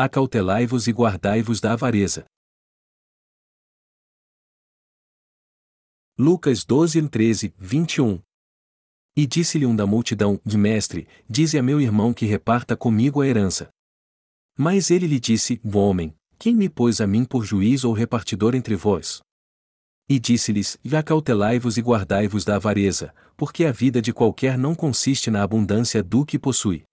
Acautelai-vos e guardai-vos da avareza. Lucas 12, 13, 21 E disse-lhe um da multidão: mestre, dize a meu irmão que reparta comigo a herança. Mas ele lhe disse: Homem, quem me pôs a mim por juiz ou repartidor entre vós? E disse-lhes: Acautelai-vos e guardai-vos da avareza, porque a vida de qualquer não consiste na abundância do que possui.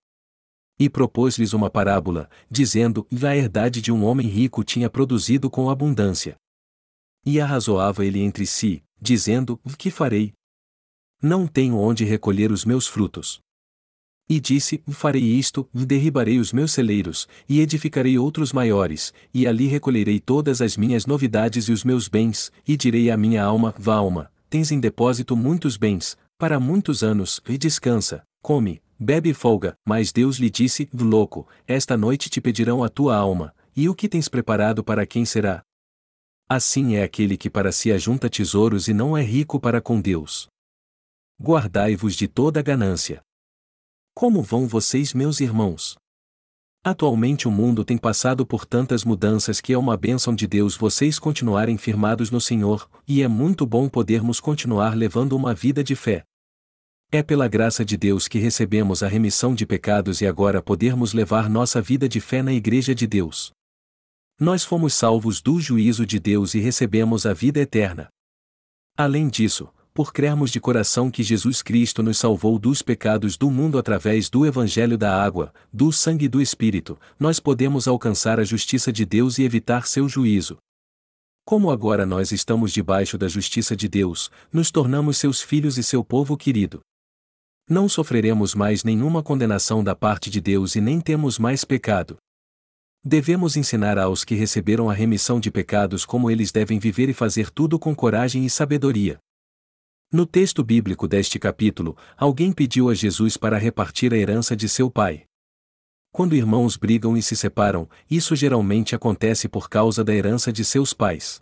E propôs-lhes uma parábola, dizendo: A herdade de um homem rico tinha produzido com abundância. E arrazoava ele entre si, dizendo: Que farei? Não tenho onde recolher os meus frutos. E disse: Farei isto, derribarei os meus celeiros, e edificarei outros maiores, e ali recolherei todas as minhas novidades e os meus bens, e direi à minha alma: Vá, alma, tens em depósito muitos bens, para muitos anos, e descansa, come, bebe folga. Mas Deus lhe disse: Louco, esta noite te pedirão a tua alma, e o que tens preparado para quem será? Assim é aquele que para si ajunta tesouros e não é rico para com Deus. Guardai-vos de toda ganância. Como vão vocês, meus irmãos? Atualmente o mundo tem passado por tantas mudanças que é uma bênção de Deus vocês continuarem firmados no Senhor, e é muito bom podermos continuar levando uma vida de fé. É pela graça de Deus que recebemos a remissão de pecados e agora podermos levar nossa vida de fé na Igreja de Deus. Nós fomos salvos do juízo de Deus e recebemos a vida eterna. Além disso, por crermos de coração que Jesus Cristo nos salvou dos pecados do mundo através do Evangelho da água, do sangue e do Espírito, nós podemos alcançar a justiça de Deus e evitar seu juízo. Como agora nós estamos debaixo da justiça de Deus, nos tornamos seus filhos e seu povo querido. Não sofreremos mais nenhuma condenação da parte de Deus e nem temos mais pecado. Devemos ensinar aos que receberam a remissão de pecados como eles devem viver e fazer tudo com coragem e sabedoria. No texto bíblico deste capítulo, alguém pediu a Jesus para repartir a herança de seu pai. Quando irmãos brigam e se separam, isso geralmente acontece por causa da herança de seus pais.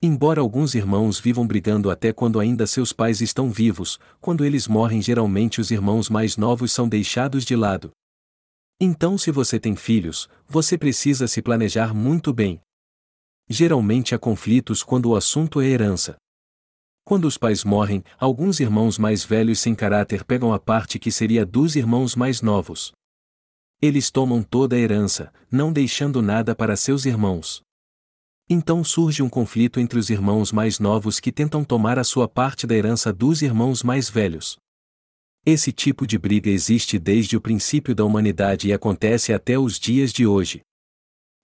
Embora alguns irmãos vivam brigando até quando ainda seus pais estão vivos, quando eles morrem, geralmente os irmãos mais novos são deixados de lado. Então, se você tem filhos, você precisa se planejar muito bem. Geralmente há conflitos quando o assunto é herança. Quando os pais morrem, alguns irmãos mais velhos sem caráter pegam a parte que seria dos irmãos mais novos. Eles tomam toda a herança, não deixando nada para seus irmãos. Então surge um conflito entre os irmãos mais novos que tentam tomar a sua parte da herança dos irmãos mais velhos. Esse tipo de briga existe desde o princípio da humanidade e acontece até os dias de hoje.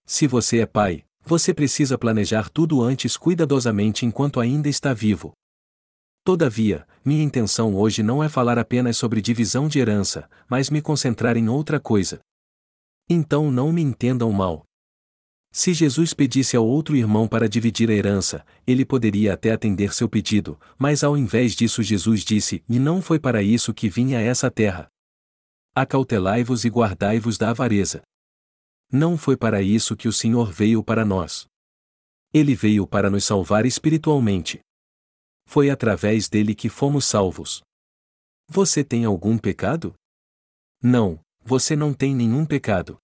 Se você é pai, você precisa planejar tudo antes cuidadosamente enquanto ainda está vivo. Todavia, minha intenção hoje não é falar apenas sobre divisão de herança, mas me concentrar em outra coisa. Então não me entendam mal. Se Jesus pedisse ao outro irmão para dividir a herança, ele poderia até atender seu pedido, mas ao invés disso Jesus disse: E não foi para isso que vim a essa terra. Acautelai-vos e guardai-vos da avareza. Não foi para isso que o Senhor veio para nós. Ele veio para nos salvar espiritualmente. Foi através dele que fomos salvos. Você tem algum pecado? Não, você não tem nenhum pecado.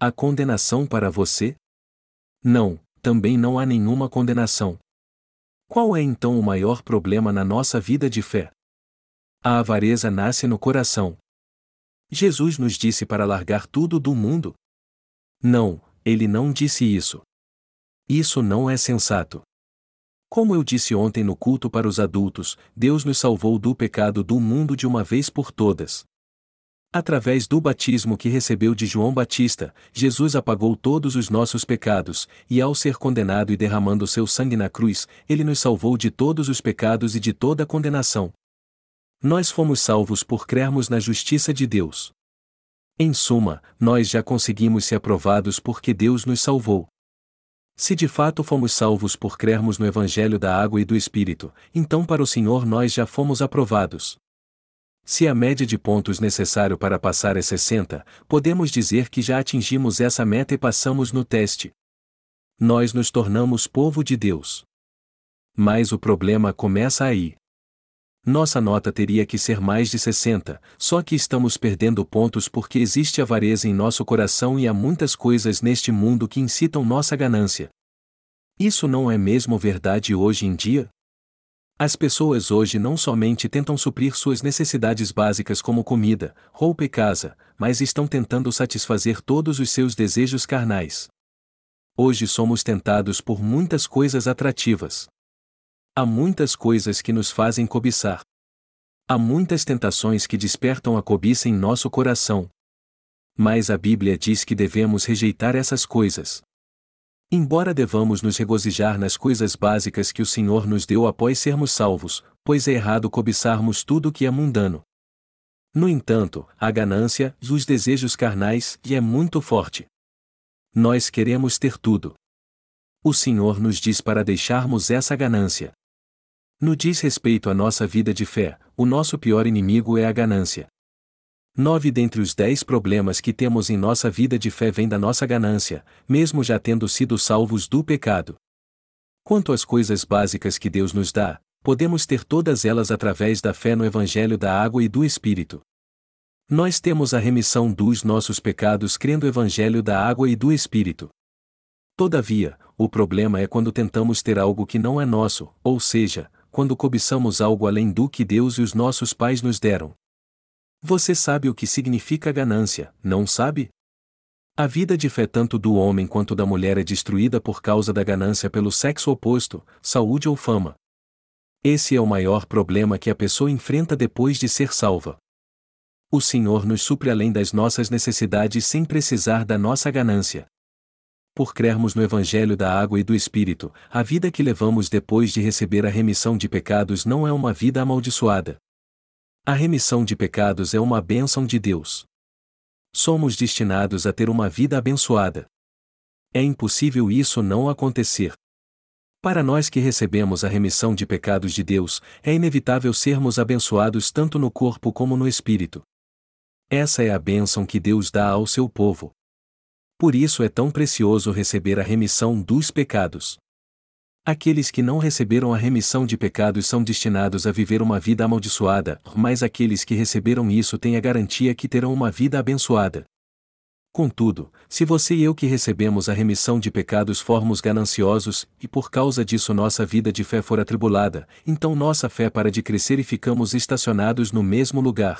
Há condenação para você? Não, também não há nenhuma condenação. Qual é então o maior problema na nossa vida de fé? A avareza nasce no coração. Jesus nos disse para largar tudo do mundo? Não, ele não disse isso. Isso não é sensato. Como eu disse ontem no culto para os adultos, Deus nos salvou do pecado do mundo de uma vez por todas. Através do batismo que recebeu de João Batista, Jesus apagou todos os nossos pecados, e ao ser condenado e derramando seu sangue na cruz, ele nos salvou de todos os pecados e de toda condenação. Nós fomos salvos por crermos na justiça de Deus. Em suma, nós já conseguimos ser aprovados porque Deus nos salvou. Se de fato fomos salvos por crermos no Evangelho da Água e do Espírito, então para o Senhor nós já fomos aprovados. Se a média de pontos necessário para passar é 60, podemos dizer que já atingimos essa meta e passamos no teste. Nós nos tornamos povo de Deus. Mas o problema começa aí. Nossa nota teria que ser mais de 60, só que estamos perdendo pontos porque existe avareza em nosso coração e há muitas coisas neste mundo que incitam nossa ganância. Isso não é mesmo verdade hoje em dia? As pessoas hoje não somente tentam suprir suas necessidades básicas como comida, roupa e casa, mas estão tentando satisfazer todos os seus desejos carnais. Hoje somos tentados por muitas coisas atrativas. Há muitas coisas que nos fazem cobiçar. Há muitas tentações que despertam a cobiça em nosso coração. Mas a Bíblia diz que devemos rejeitar essas coisas. Embora devamos nos regozijar nas coisas básicas que o Senhor nos deu após sermos salvos, pois é errado cobiçarmos tudo que é mundano. No entanto, a ganância, os desejos carnais, e é muito forte. Nós queremos ter tudo. O Senhor nos diz para deixarmos essa ganância. No diz respeito à nossa vida de fé, o nosso pior inimigo é a ganância. Nove dentre os dez problemas que temos em nossa vida de fé vêm da nossa ganância, mesmo já tendo sido salvos do pecado. Quanto às coisas básicas que Deus nos dá, podemos ter todas elas através da fé no Evangelho da Água e do Espírito. Nós temos a remissão dos nossos pecados crendo o Evangelho da Água e do Espírito. Todavia, o problema é quando tentamos ter algo que não é nosso, ou seja, quando cobiçamos algo além do que Deus e os nossos pais nos deram. Você sabe o que significa ganância, não sabe? A vida de fé tanto do homem quanto da mulher é destruída por causa da ganância pelo sexo oposto, saúde ou fama. Esse é o maior problema que a pessoa enfrenta depois de ser salva. O Senhor nos supre além das nossas necessidades sem precisar da nossa ganância por crermos no Evangelho da Água e do Espírito, a vida que levamos depois de receber a remissão de pecados não é uma vida amaldiçoada. A remissão de pecados é uma bênção de Deus. Somos destinados a ter uma vida abençoada. É impossível isso não acontecer. Para nós que recebemos a remissão de pecados de Deus, é inevitável sermos abençoados tanto no corpo como no espírito. Essa é a bênção que Deus dá ao seu povo. Por isso é tão precioso receber a remissão dos pecados. Aqueles que não receberam a remissão de pecados são destinados a viver uma vida amaldiçoada, mas aqueles que receberam isso têm a garantia que terão uma vida abençoada. Contudo, se você e eu que recebemos a remissão de pecados formos gananciosos, e por causa disso nossa vida de fé for atribulada, então nossa fé para de crescer e ficamos estacionados no mesmo lugar,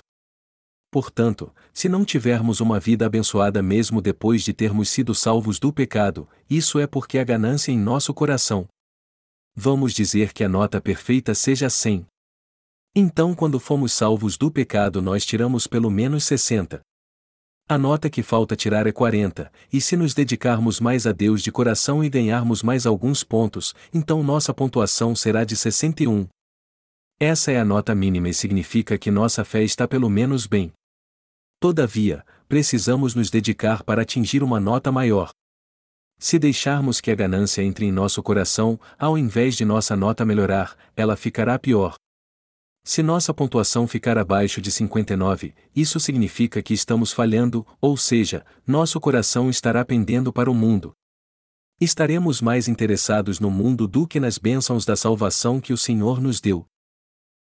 Portanto, se não tivermos uma vida abençoada mesmo depois de termos sido salvos do pecado, isso é porque há ganância em nosso coração. Vamos dizer que a nota perfeita seja 100. Então, quando fomos salvos do pecado, nós tiramos pelo menos 60. A nota que falta tirar é 40, e se nos dedicarmos mais a Deus de coração e ganharmos mais alguns pontos, então nossa pontuação será de 61. Essa é a nota mínima e significa que nossa fé está pelo menos bem. Todavia, precisamos nos dedicar para atingir uma nota maior. Se deixarmos que a ganância entre em nosso coração, ao invés de nossa nota melhorar, ela ficará pior. Se nossa pontuação ficar abaixo de 59, isso significa que estamos falhando, ou seja, nosso coração estará pendendo para o mundo. Estaremos mais interessados no mundo do que nas bênçãos da salvação que o Senhor nos deu.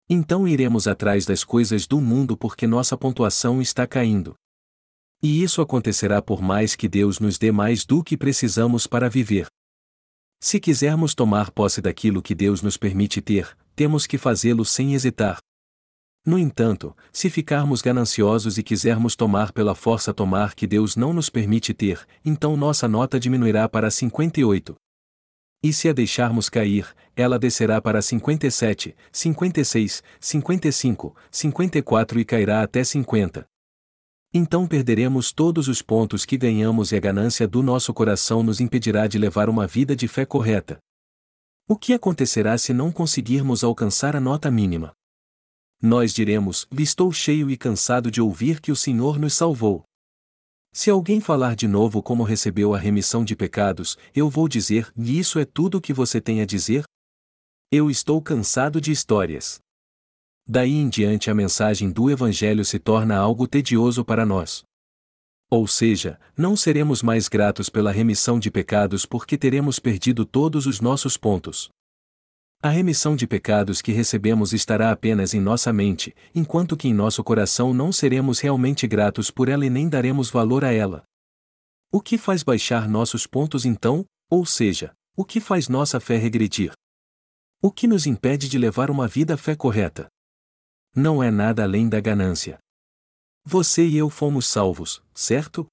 Então iremos atrás das coisas do mundo porque nossa pontuação está caindo. E isso acontecerá por mais que Deus nos dê mais do que precisamos para viver. Se quisermos tomar posse daquilo que Deus nos permite ter, temos que fazê-lo sem hesitar. No entanto, se ficarmos gananciosos e quisermos tomar pela força tomar que Deus não nos permite ter, então nossa nota diminuirá para 58. E se a deixarmos cair, ela descerá para 57, 56, 55, 54 e cairá até 50. Então perderemos todos os pontos que ganhamos e a ganância do nosso coração nos impedirá de levar uma vida de fé correta. O que acontecerá se não conseguirmos alcançar a nota mínima? Nós diremos: Estou cheio e cansado de ouvir que o Senhor nos salvou. Se alguém falar de novo como recebeu a remissão de pecados, eu vou dizer: isso é tudo o que você tem a dizer? Eu estou cansado de histórias. Daí em diante a mensagem do Evangelho se torna algo tedioso para nós. Ou seja, não seremos mais gratos pela remissão de pecados porque teremos perdido todos os nossos pontos. A remissão de pecados que recebemos estará apenas em nossa mente, enquanto que em nosso coração não seremos realmente gratos por ela e nem daremos valor a ela. O que faz baixar nossos pontos então, ou seja, o que faz nossa fé regredir? O que nos impede de levar uma vida fé correta? Não é nada além da ganância. Você e eu fomos salvos, certo?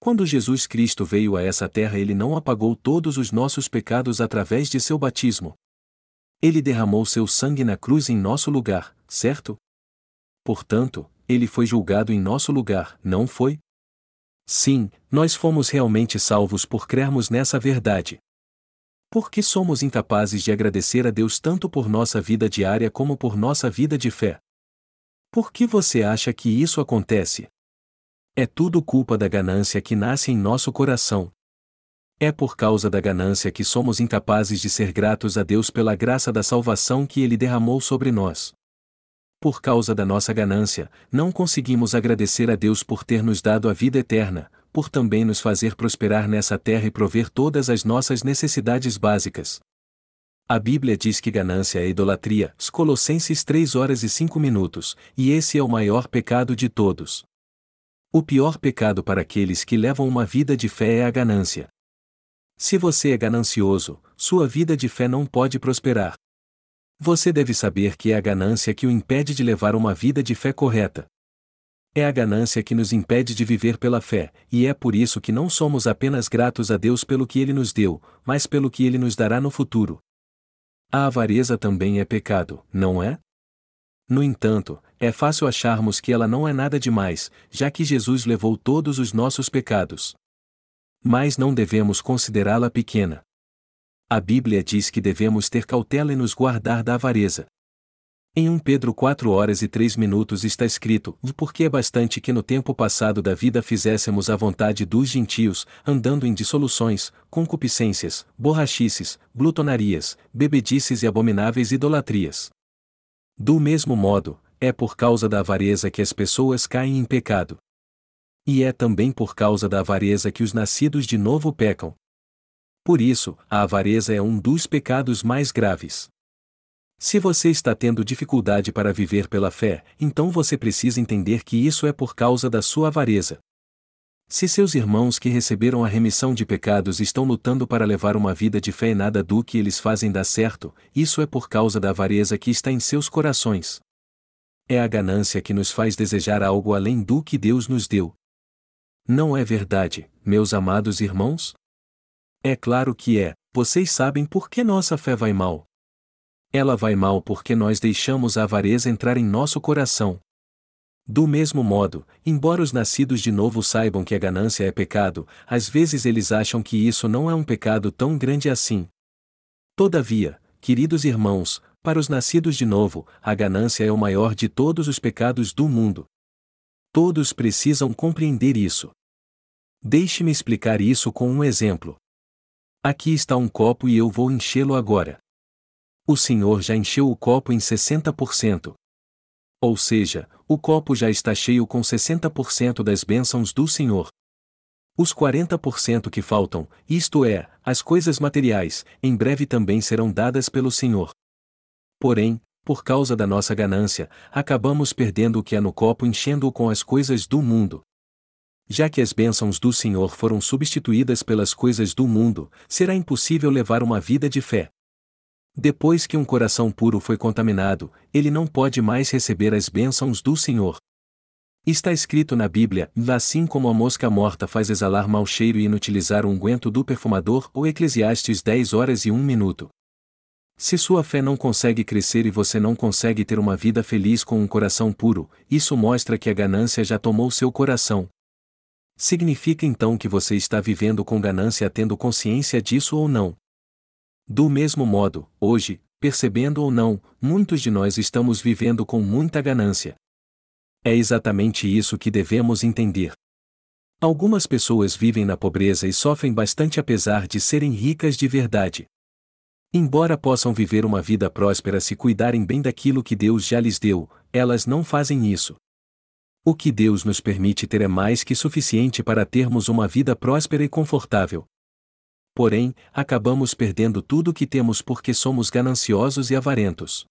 Quando Jesus Cristo veio a essa terra, ele não apagou todos os nossos pecados através de seu batismo. Ele derramou seu sangue na cruz em nosso lugar, certo? Portanto, ele foi julgado em nosso lugar, não foi? Sim, nós fomos realmente salvos por crermos nessa verdade. Por que somos incapazes de agradecer a Deus tanto por nossa vida diária como por nossa vida de fé? Por que você acha que isso acontece? É tudo culpa da ganância que nasce em nosso coração, é por causa da ganância que somos incapazes de ser gratos a Deus pela graça da salvação que Ele derramou sobre nós. Por causa da nossa ganância, não conseguimos agradecer a Deus por ter nos dado a vida eterna, por também nos fazer prosperar nessa terra e prover todas as nossas necessidades básicas. A Bíblia diz que ganância é idolatria, Colossenses 3 horas e 5 minutos, e esse é o maior pecado de todos. O pior pecado para aqueles que levam uma vida de fé é a ganância. Se você é ganancioso, sua vida de fé não pode prosperar. Você deve saber que é a ganância que o impede de levar uma vida de fé correta. É a ganância que nos impede de viver pela fé, e é por isso que não somos apenas gratos a Deus pelo que Ele nos deu, mas pelo que Ele nos dará no futuro. A avareza também é pecado, não é? No entanto, é fácil acharmos que ela não é nada demais, já que Jesus levou todos os nossos pecados mas não devemos considerá-la pequena. A Bíblia diz que devemos ter cautela e nos guardar da avareza. Em 1 Pedro 4 horas e 3 minutos está escrito: Porque é bastante que no tempo passado da vida fizéssemos a vontade dos gentios, andando em dissoluções, concupiscências, borrachices, glutonarias, bebedices e abomináveis idolatrias. Do mesmo modo, é por causa da avareza que as pessoas caem em pecado. E é também por causa da avareza que os nascidos de novo pecam. Por isso, a avareza é um dos pecados mais graves. Se você está tendo dificuldade para viver pela fé, então você precisa entender que isso é por causa da sua avareza. Se seus irmãos que receberam a remissão de pecados estão lutando para levar uma vida de fé e nada do que eles fazem dá certo, isso é por causa da avareza que está em seus corações. É a ganância que nos faz desejar algo além do que Deus nos deu, não é verdade, meus amados irmãos? É claro que é, vocês sabem por que nossa fé vai mal. Ela vai mal porque nós deixamos a avareza entrar em nosso coração. Do mesmo modo, embora os nascidos de novo saibam que a ganância é pecado, às vezes eles acham que isso não é um pecado tão grande assim. Todavia, queridos irmãos, para os nascidos de novo, a ganância é o maior de todos os pecados do mundo. Todos precisam compreender isso. Deixe-me explicar isso com um exemplo. Aqui está um copo e eu vou enchê-lo agora. O senhor já encheu o copo em 60%. Ou seja, o copo já está cheio com 60% das bênçãos do Senhor. Os 40% que faltam, isto é, as coisas materiais, em breve também serão dadas pelo Senhor. Porém, por causa da nossa ganância, acabamos perdendo o que há no copo enchendo-o com as coisas do mundo. Já que as bênçãos do Senhor foram substituídas pelas coisas do mundo, será impossível levar uma vida de fé. Depois que um coração puro foi contaminado, ele não pode mais receber as bênçãos do Senhor. Está escrito na Bíblia: assim como a mosca morta faz exalar mau cheiro e inutilizar o unguento do perfumador, ou Eclesiastes 10 horas e 1 minuto. Se sua fé não consegue crescer e você não consegue ter uma vida feliz com um coração puro, isso mostra que a ganância já tomou seu coração. Significa então que você está vivendo com ganância tendo consciência disso ou não? Do mesmo modo, hoje, percebendo ou não, muitos de nós estamos vivendo com muita ganância. É exatamente isso que devemos entender. Algumas pessoas vivem na pobreza e sofrem bastante apesar de serem ricas de verdade. Embora possam viver uma vida próspera se cuidarem bem daquilo que Deus já lhes deu, elas não fazem isso. O que Deus nos permite ter é mais que suficiente para termos uma vida próspera e confortável. Porém, acabamos perdendo tudo o que temos porque somos gananciosos e avarentos.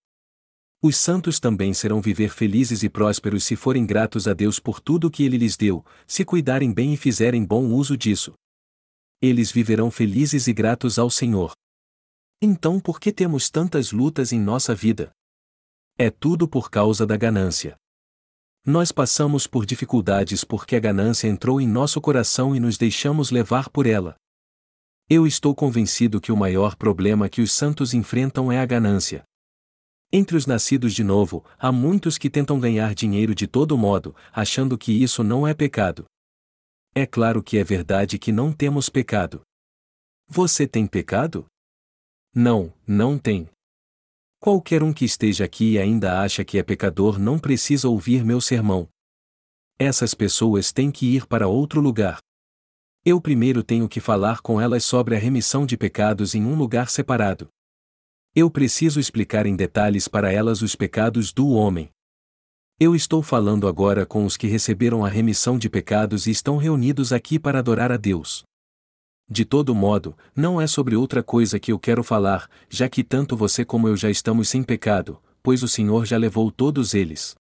Os santos também serão viver felizes e prósperos se forem gratos a Deus por tudo o que Ele lhes deu, se cuidarem bem e fizerem bom uso disso. Eles viverão felizes e gratos ao Senhor. Então por que temos tantas lutas em nossa vida? É tudo por causa da ganância. Nós passamos por dificuldades porque a ganância entrou em nosso coração e nos deixamos levar por ela. Eu estou convencido que o maior problema que os santos enfrentam é a ganância. Entre os nascidos de novo, há muitos que tentam ganhar dinheiro de todo modo, achando que isso não é pecado. É claro que é verdade que não temos pecado. Você tem pecado? Não, não tem. Qualquer um que esteja aqui e ainda acha que é pecador não precisa ouvir meu sermão. Essas pessoas têm que ir para outro lugar. Eu primeiro tenho que falar com elas sobre a remissão de pecados em um lugar separado. Eu preciso explicar em detalhes para elas os pecados do homem. Eu estou falando agora com os que receberam a remissão de pecados e estão reunidos aqui para adorar a Deus. De todo modo, não é sobre outra coisa que eu quero falar, já que tanto você como eu já estamos sem pecado, pois o Senhor já levou todos eles.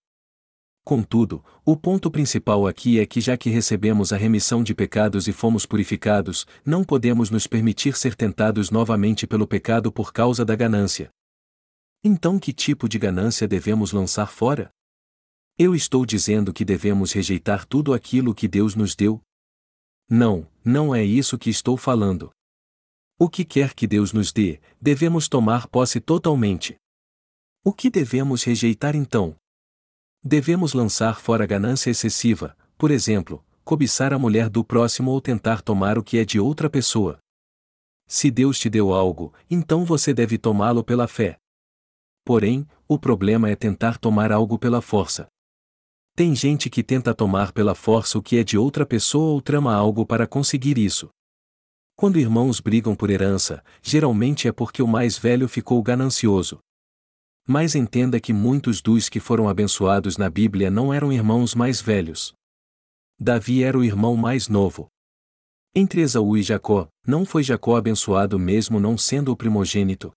Contudo, o ponto principal aqui é que já que recebemos a remissão de pecados e fomos purificados, não podemos nos permitir ser tentados novamente pelo pecado por causa da ganância. Então, que tipo de ganância devemos lançar fora? Eu estou dizendo que devemos rejeitar tudo aquilo que Deus nos deu? Não, não é isso que estou falando. O que quer que Deus nos dê, devemos tomar posse totalmente. O que devemos rejeitar então? Devemos lançar fora ganância excessiva, por exemplo, cobiçar a mulher do próximo ou tentar tomar o que é de outra pessoa. Se Deus te deu algo, então você deve tomá-lo pela fé. Porém, o problema é tentar tomar algo pela força. Tem gente que tenta tomar pela força o que é de outra pessoa ou trama algo para conseguir isso. Quando irmãos brigam por herança, geralmente é porque o mais velho ficou ganancioso, mas entenda que muitos dos que foram abençoados na Bíblia não eram irmãos mais velhos. Davi era o irmão mais novo. Entre Esaú e Jacó, não foi Jacó abençoado mesmo não sendo o primogênito.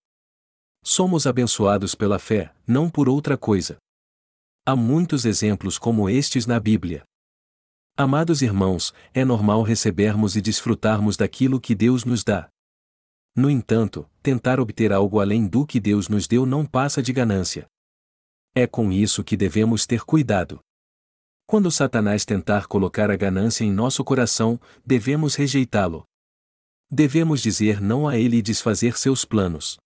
Somos abençoados pela fé, não por outra coisa. Há muitos exemplos como estes na Bíblia. Amados irmãos, é normal recebermos e desfrutarmos daquilo que Deus nos dá. No entanto, tentar obter algo além do que Deus nos deu não passa de ganância. É com isso que devemos ter cuidado. Quando Satanás tentar colocar a ganância em nosso coração, devemos rejeitá-lo. Devemos dizer não a ele e desfazer seus planos.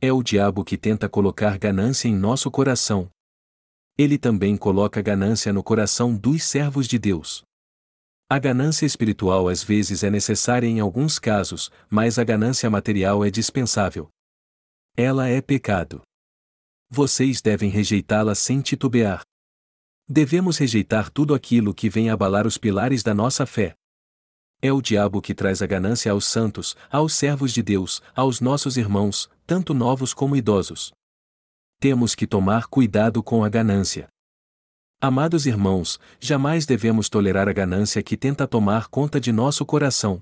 É o diabo que tenta colocar ganância em nosso coração. Ele também coloca ganância no coração dos servos de Deus. A ganância espiritual às vezes é necessária em alguns casos, mas a ganância material é dispensável. Ela é pecado. Vocês devem rejeitá-la sem titubear. Devemos rejeitar tudo aquilo que vem abalar os pilares da nossa fé. É o diabo que traz a ganância aos santos, aos servos de Deus, aos nossos irmãos, tanto novos como idosos. Temos que tomar cuidado com a ganância. Amados irmãos, jamais devemos tolerar a ganância que tenta tomar conta de nosso coração.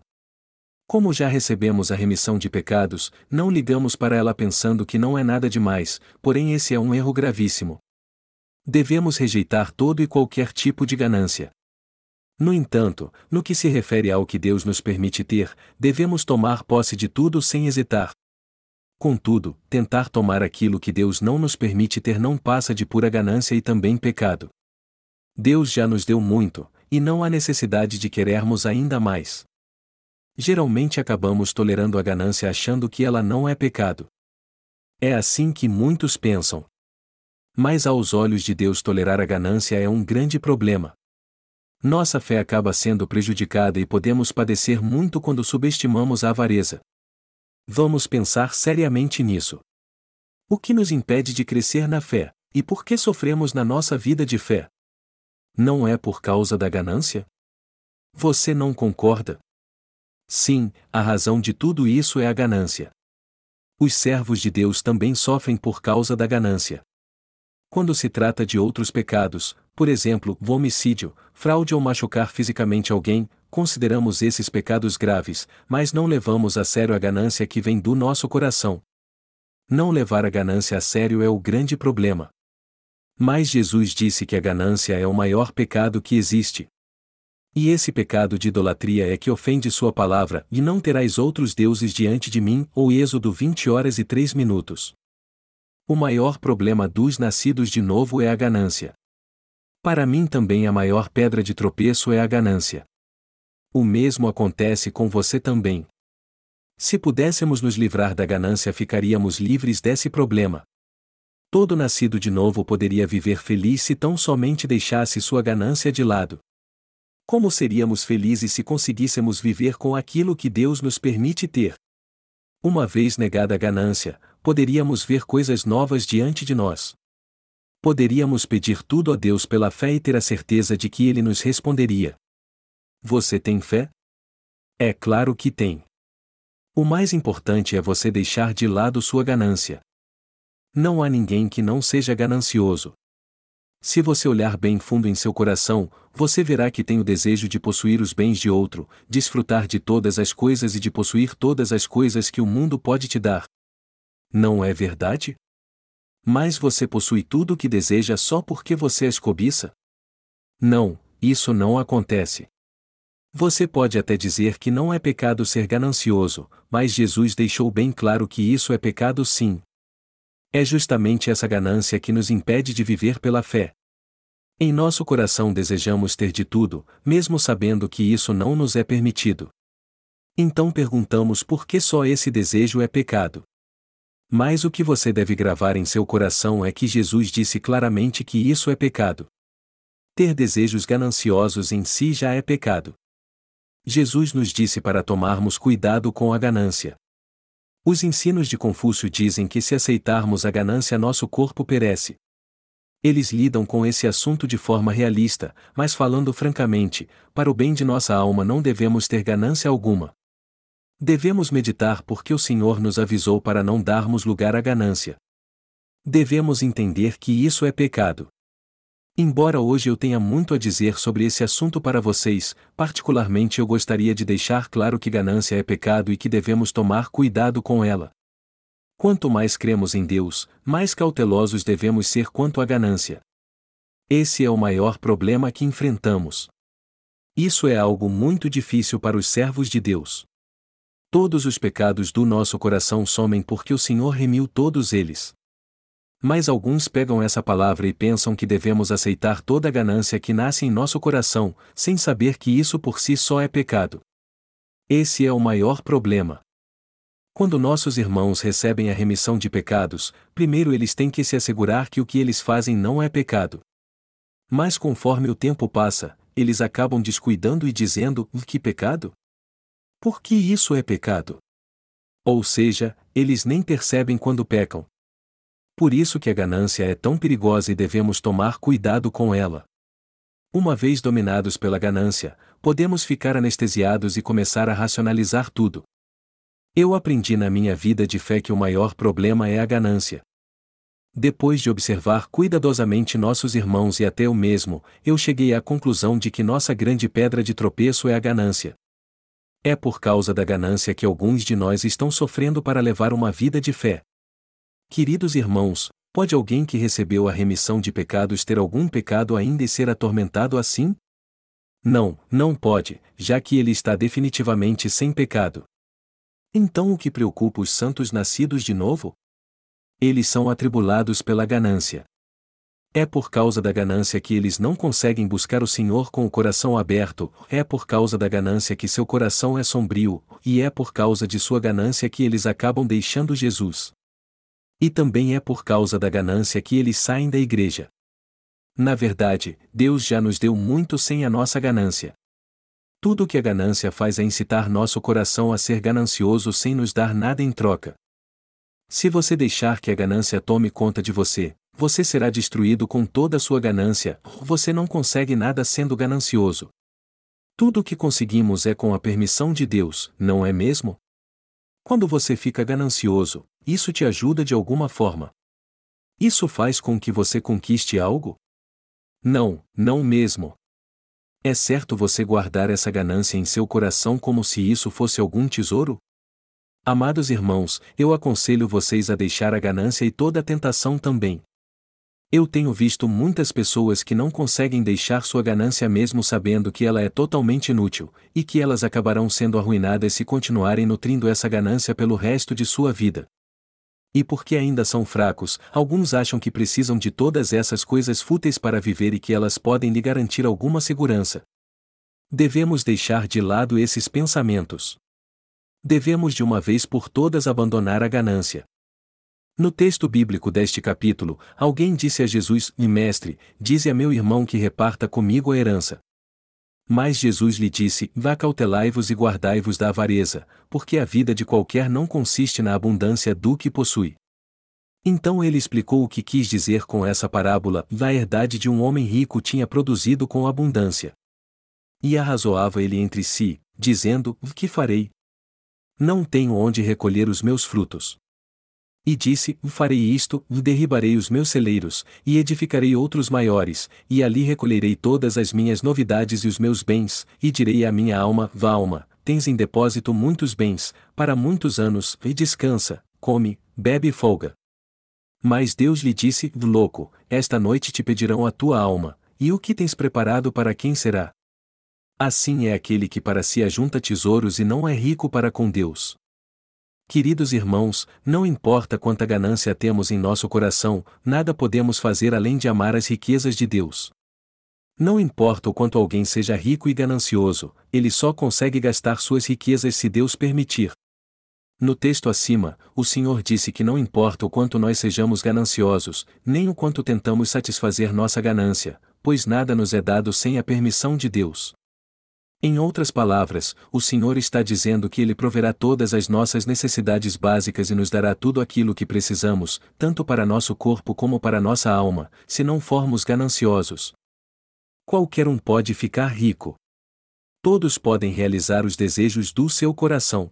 Como já recebemos a remissão de pecados, não ligamos para ela pensando que não é nada demais, porém esse é um erro gravíssimo. Devemos rejeitar todo e qualquer tipo de ganância. No entanto, no que se refere ao que Deus nos permite ter, devemos tomar posse de tudo sem hesitar. Contudo, tentar tomar aquilo que Deus não nos permite ter não passa de pura ganância e também pecado. Deus já nos deu muito, e não há necessidade de querermos ainda mais. Geralmente acabamos tolerando a ganância achando que ela não é pecado. É assim que muitos pensam. Mas aos olhos de Deus tolerar a ganância é um grande problema. Nossa fé acaba sendo prejudicada e podemos padecer muito quando subestimamos a avareza. Vamos pensar seriamente nisso. O que nos impede de crescer na fé, e por que sofremos na nossa vida de fé? Não é por causa da ganância? Você não concorda? Sim, a razão de tudo isso é a ganância. Os servos de Deus também sofrem por causa da ganância. Quando se trata de outros pecados, por exemplo, homicídio, fraude ou machucar fisicamente alguém, consideramos esses pecados graves, mas não levamos a sério a ganância que vem do nosso coração. Não levar a ganância a sério é o grande problema. Mas Jesus disse que a ganância é o maior pecado que existe. E esse pecado de idolatria é que ofende Sua palavra, e não terás outros deuses diante de mim, ou Êxodo 20 horas e 3 minutos. O maior problema dos nascidos de novo é a ganância. Para mim também a maior pedra de tropeço é a ganância. O mesmo acontece com você também. Se pudéssemos nos livrar da ganância, ficaríamos livres desse problema. Todo nascido de novo poderia viver feliz se tão somente deixasse sua ganância de lado. Como seríamos felizes se conseguíssemos viver com aquilo que Deus nos permite ter? Uma vez negada a ganância, poderíamos ver coisas novas diante de nós. Poderíamos pedir tudo a Deus pela fé e ter a certeza de que Ele nos responderia. Você tem fé? É claro que tem. O mais importante é você deixar de lado sua ganância. Não há ninguém que não seja ganancioso. Se você olhar bem fundo em seu coração, você verá que tem o desejo de possuir os bens de outro, desfrutar de todas as coisas e de possuir todas as coisas que o mundo pode te dar. Não é verdade? Mas você possui tudo o que deseja só porque você as cobiça? Não, isso não acontece. Você pode até dizer que não é pecado ser ganancioso, mas Jesus deixou bem claro que isso é pecado sim. É justamente essa ganância que nos impede de viver pela fé. Em nosso coração desejamos ter de tudo, mesmo sabendo que isso não nos é permitido. Então perguntamos por que só esse desejo é pecado. Mas o que você deve gravar em seu coração é que Jesus disse claramente que isso é pecado. Ter desejos gananciosos em si já é pecado. Jesus nos disse para tomarmos cuidado com a ganância. Os ensinos de Confúcio dizem que se aceitarmos a ganância, nosso corpo perece. Eles lidam com esse assunto de forma realista, mas falando francamente, para o bem de nossa alma não devemos ter ganância alguma. Devemos meditar porque o Senhor nos avisou para não darmos lugar à ganância. Devemos entender que isso é pecado. Embora hoje eu tenha muito a dizer sobre esse assunto para vocês, particularmente eu gostaria de deixar claro que ganância é pecado e que devemos tomar cuidado com ela. Quanto mais cremos em Deus, mais cautelosos devemos ser quanto à ganância. Esse é o maior problema que enfrentamos. Isso é algo muito difícil para os servos de Deus. Todos os pecados do nosso coração somem porque o Senhor remiu todos eles. Mas alguns pegam essa palavra e pensam que devemos aceitar toda a ganância que nasce em nosso coração, sem saber que isso por si só é pecado. Esse é o maior problema. Quando nossos irmãos recebem a remissão de pecados, primeiro eles têm que se assegurar que o que eles fazem não é pecado. Mas conforme o tempo passa, eles acabam descuidando e dizendo: que pecado? Por que isso é pecado? Ou seja, eles nem percebem quando pecam, por isso que a ganância é tão perigosa e devemos tomar cuidado com ela. Uma vez dominados pela ganância, podemos ficar anestesiados e começar a racionalizar tudo. Eu aprendi na minha vida de fé que o maior problema é a ganância. Depois de observar cuidadosamente nossos irmãos e até eu mesmo, eu cheguei à conclusão de que nossa grande pedra de tropeço é a ganância. É por causa da ganância que alguns de nós estão sofrendo para levar uma vida de fé. Queridos irmãos, pode alguém que recebeu a remissão de pecados ter algum pecado ainda e ser atormentado assim? Não, não pode, já que ele está definitivamente sem pecado. Então o que preocupa os santos nascidos de novo? Eles são atribulados pela ganância. É por causa da ganância que eles não conseguem buscar o Senhor com o coração aberto, é por causa da ganância que seu coração é sombrio, e é por causa de sua ganância que eles acabam deixando Jesus. E também é por causa da ganância que eles saem da igreja. Na verdade, Deus já nos deu muito sem a nossa ganância. Tudo o que a ganância faz é incitar nosso coração a ser ganancioso sem nos dar nada em troca. Se você deixar que a ganância tome conta de você, você será destruído com toda a sua ganância, você não consegue nada sendo ganancioso. Tudo o que conseguimos é com a permissão de Deus, não é mesmo? Quando você fica ganancioso, isso te ajuda de alguma forma. Isso faz com que você conquiste algo? Não, não mesmo. É certo você guardar essa ganância em seu coração como se isso fosse algum tesouro? Amados irmãos, eu aconselho vocês a deixar a ganância e toda a tentação também. Eu tenho visto muitas pessoas que não conseguem deixar sua ganância mesmo sabendo que ela é totalmente inútil, e que elas acabarão sendo arruinadas se continuarem nutrindo essa ganância pelo resto de sua vida. E porque ainda são fracos, alguns acham que precisam de todas essas coisas fúteis para viver e que elas podem lhe garantir alguma segurança. Devemos deixar de lado esses pensamentos devemos de uma vez por todas abandonar a ganância. No texto bíblico deste capítulo, alguém disse a Jesus: Mestre, dize a meu irmão que reparta comigo a herança. Mas Jesus lhe disse: Vá cautelai-vos e guardai-vos da avareza, porque a vida de qualquer não consiste na abundância do que possui. Então ele explicou o que quis dizer com essa parábola: a herdade de um homem rico tinha produzido com abundância. E arrazoava ele entre si, dizendo: Que farei? Não tenho onde recolher os meus frutos. E disse: Farei isto, derribarei os meus celeiros, e edificarei outros maiores, e ali recolherei todas as minhas novidades e os meus bens, e direi à minha alma: Vá alma, tens em depósito muitos bens, para muitos anos, e descansa, come, bebe e folga. Mas Deus lhe disse: Louco, esta noite te pedirão a tua alma, e o que tens preparado para quem será? Assim é aquele que para si ajunta tesouros e não é rico para com Deus. Queridos irmãos, não importa quanta ganância temos em nosso coração, nada podemos fazer além de amar as riquezas de Deus. Não importa o quanto alguém seja rico e ganancioso, ele só consegue gastar suas riquezas se Deus permitir. No texto acima, o Senhor disse que não importa o quanto nós sejamos gananciosos, nem o quanto tentamos satisfazer nossa ganância, pois nada nos é dado sem a permissão de Deus. Em outras palavras, o Senhor está dizendo que Ele proverá todas as nossas necessidades básicas e nos dará tudo aquilo que precisamos, tanto para nosso corpo como para nossa alma, se não formos gananciosos. Qualquer um pode ficar rico. Todos podem realizar os desejos do seu coração.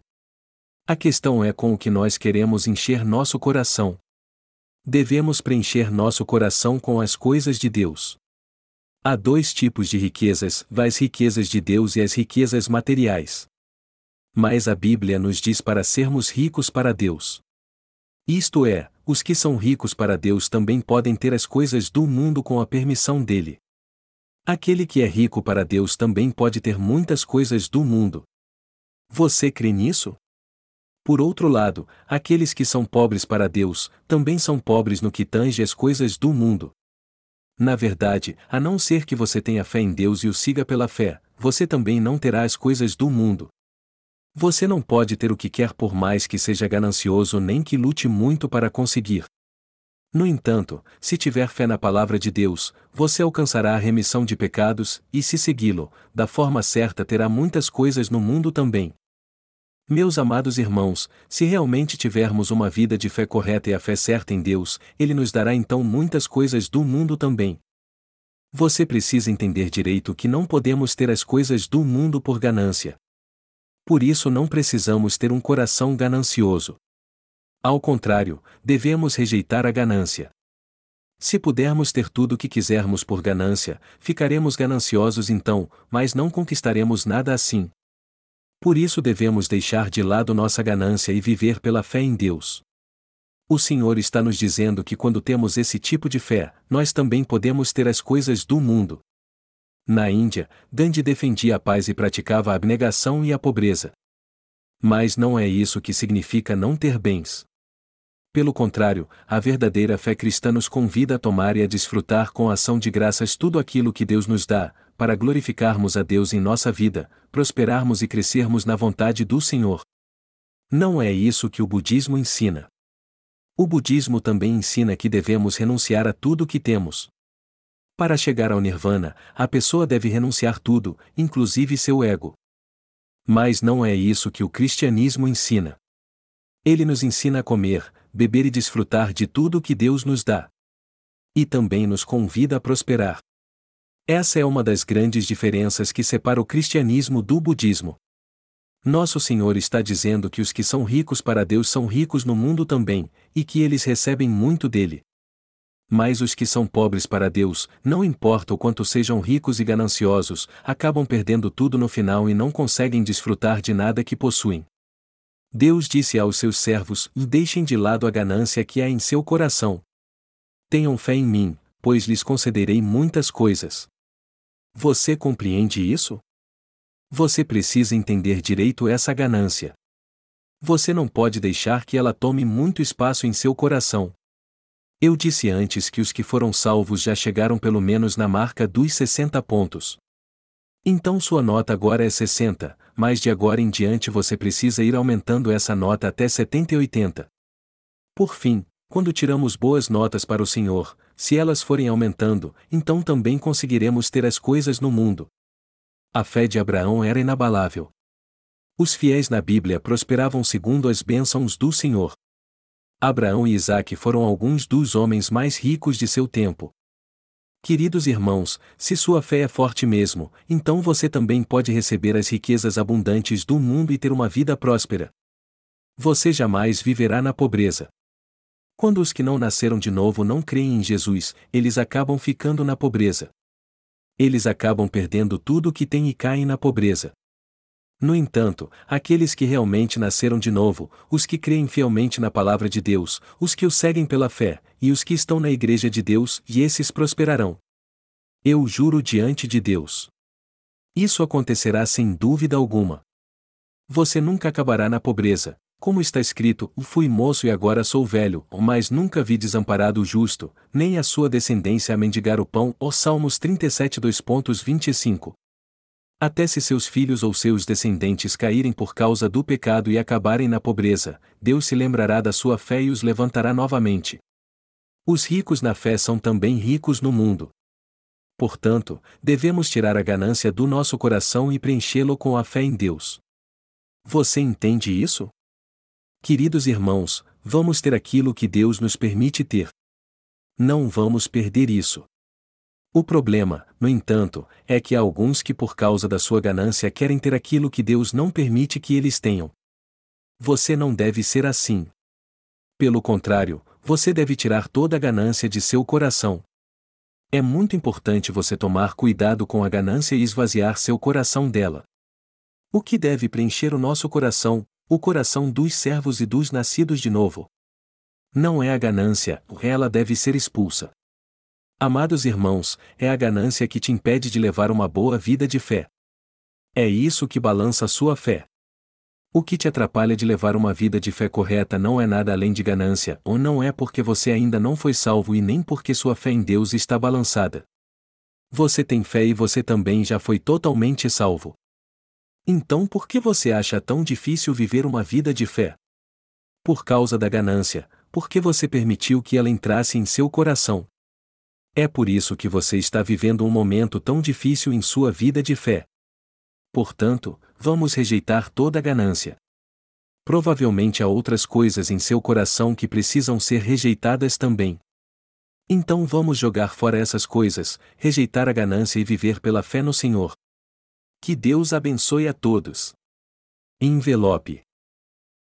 A questão é com o que nós queremos encher nosso coração. Devemos preencher nosso coração com as coisas de Deus. Há dois tipos de riquezas, as riquezas de Deus e as riquezas materiais. Mas a Bíblia nos diz para sermos ricos para Deus. Isto é, os que são ricos para Deus também podem ter as coisas do mundo com a permissão dele. Aquele que é rico para Deus também pode ter muitas coisas do mundo. Você crê nisso? Por outro lado, aqueles que são pobres para Deus, também são pobres no que tange as coisas do mundo. Na verdade, a não ser que você tenha fé em Deus e o siga pela fé, você também não terá as coisas do mundo. Você não pode ter o que quer por mais que seja ganancioso nem que lute muito para conseguir. No entanto, se tiver fé na palavra de Deus, você alcançará a remissão de pecados, e se segui-lo, da forma certa terá muitas coisas no mundo também. Meus amados irmãos, se realmente tivermos uma vida de fé correta e a fé certa em Deus, Ele nos dará então muitas coisas do mundo também. Você precisa entender direito que não podemos ter as coisas do mundo por ganância. Por isso não precisamos ter um coração ganancioso. Ao contrário, devemos rejeitar a ganância. Se pudermos ter tudo o que quisermos por ganância, ficaremos gananciosos então, mas não conquistaremos nada assim, por isso devemos deixar de lado nossa ganância e viver pela fé em Deus. O Senhor está nos dizendo que quando temos esse tipo de fé, nós também podemos ter as coisas do mundo. Na Índia, Gandhi defendia a paz e praticava a abnegação e a pobreza. Mas não é isso que significa não ter bens. Pelo contrário, a verdadeira fé cristã nos convida a tomar e a desfrutar com ação de graças tudo aquilo que Deus nos dá, para glorificarmos a Deus em nossa vida, prosperarmos e crescermos na vontade do Senhor. Não é isso que o budismo ensina. O budismo também ensina que devemos renunciar a tudo o que temos. Para chegar ao nirvana, a pessoa deve renunciar tudo, inclusive seu ego. Mas não é isso que o cristianismo ensina. Ele nos ensina a comer, beber e desfrutar de tudo o que Deus nos dá. E também nos convida a prosperar. Essa é uma das grandes diferenças que separa o cristianismo do budismo. Nosso Senhor está dizendo que os que são ricos para Deus são ricos no mundo também, e que eles recebem muito dele. Mas os que são pobres para Deus, não importa o quanto sejam ricos e gananciosos, acabam perdendo tudo no final e não conseguem desfrutar de nada que possuem. Deus disse aos seus servos: Deixem de lado a ganância que há em seu coração. Tenham fé em mim, pois lhes concederei muitas coisas. Você compreende isso? Você precisa entender direito essa ganância. Você não pode deixar que ela tome muito espaço em seu coração. Eu disse antes que os que foram salvos já chegaram pelo menos na marca dos 60 pontos. Então sua nota agora é 60, mas de agora em diante você precisa ir aumentando essa nota até 70 e 80. Por fim, quando tiramos boas notas para o Senhor, se elas forem aumentando, então também conseguiremos ter as coisas no mundo. A fé de Abraão era inabalável. Os fiéis na Bíblia prosperavam segundo as bênçãos do Senhor. Abraão e Isaac foram alguns dos homens mais ricos de seu tempo. Queridos irmãos, se sua fé é forte mesmo, então você também pode receber as riquezas abundantes do mundo e ter uma vida próspera. Você jamais viverá na pobreza. Quando os que não nasceram de novo não creem em Jesus, eles acabam ficando na pobreza. Eles acabam perdendo tudo o que têm e caem na pobreza. No entanto, aqueles que realmente nasceram de novo, os que creem fielmente na palavra de Deus, os que o seguem pela fé, e os que estão na igreja de Deus, e esses prosperarão. Eu juro diante de Deus. Isso acontecerá sem dúvida alguma. Você nunca acabará na pobreza, como está escrito: Fui moço e agora sou velho, mas nunca vi desamparado o justo, nem a sua descendência a mendigar o pão. Ó Salmos 37 2.25 até se seus filhos ou seus descendentes caírem por causa do pecado e acabarem na pobreza, Deus se lembrará da sua fé e os levantará novamente. Os ricos na fé são também ricos no mundo. Portanto, devemos tirar a ganância do nosso coração e preenchê-lo com a fé em Deus. Você entende isso? Queridos irmãos, vamos ter aquilo que Deus nos permite ter. Não vamos perder isso. O problema, no entanto, é que há alguns que por causa da sua ganância querem ter aquilo que Deus não permite que eles tenham. Você não deve ser assim. Pelo contrário, você deve tirar toda a ganância de seu coração. É muito importante você tomar cuidado com a ganância e esvaziar seu coração dela. O que deve preencher o nosso coração, o coração dos servos e dos nascidos de novo? Não é a ganância, ela deve ser expulsa. Amados irmãos, é a ganância que te impede de levar uma boa vida de fé. É isso que balança a sua fé. O que te atrapalha de levar uma vida de fé correta não é nada além de ganância, ou não é porque você ainda não foi salvo e nem porque sua fé em Deus está balançada. Você tem fé e você também já foi totalmente salvo. Então por que você acha tão difícil viver uma vida de fé? Por causa da ganância, porque você permitiu que ela entrasse em seu coração. É por isso que você está vivendo um momento tão difícil em sua vida de fé. Portanto, vamos rejeitar toda a ganância. Provavelmente há outras coisas em seu coração que precisam ser rejeitadas também. Então vamos jogar fora essas coisas, rejeitar a ganância e viver pela fé no Senhor. Que Deus abençoe a todos. Envelope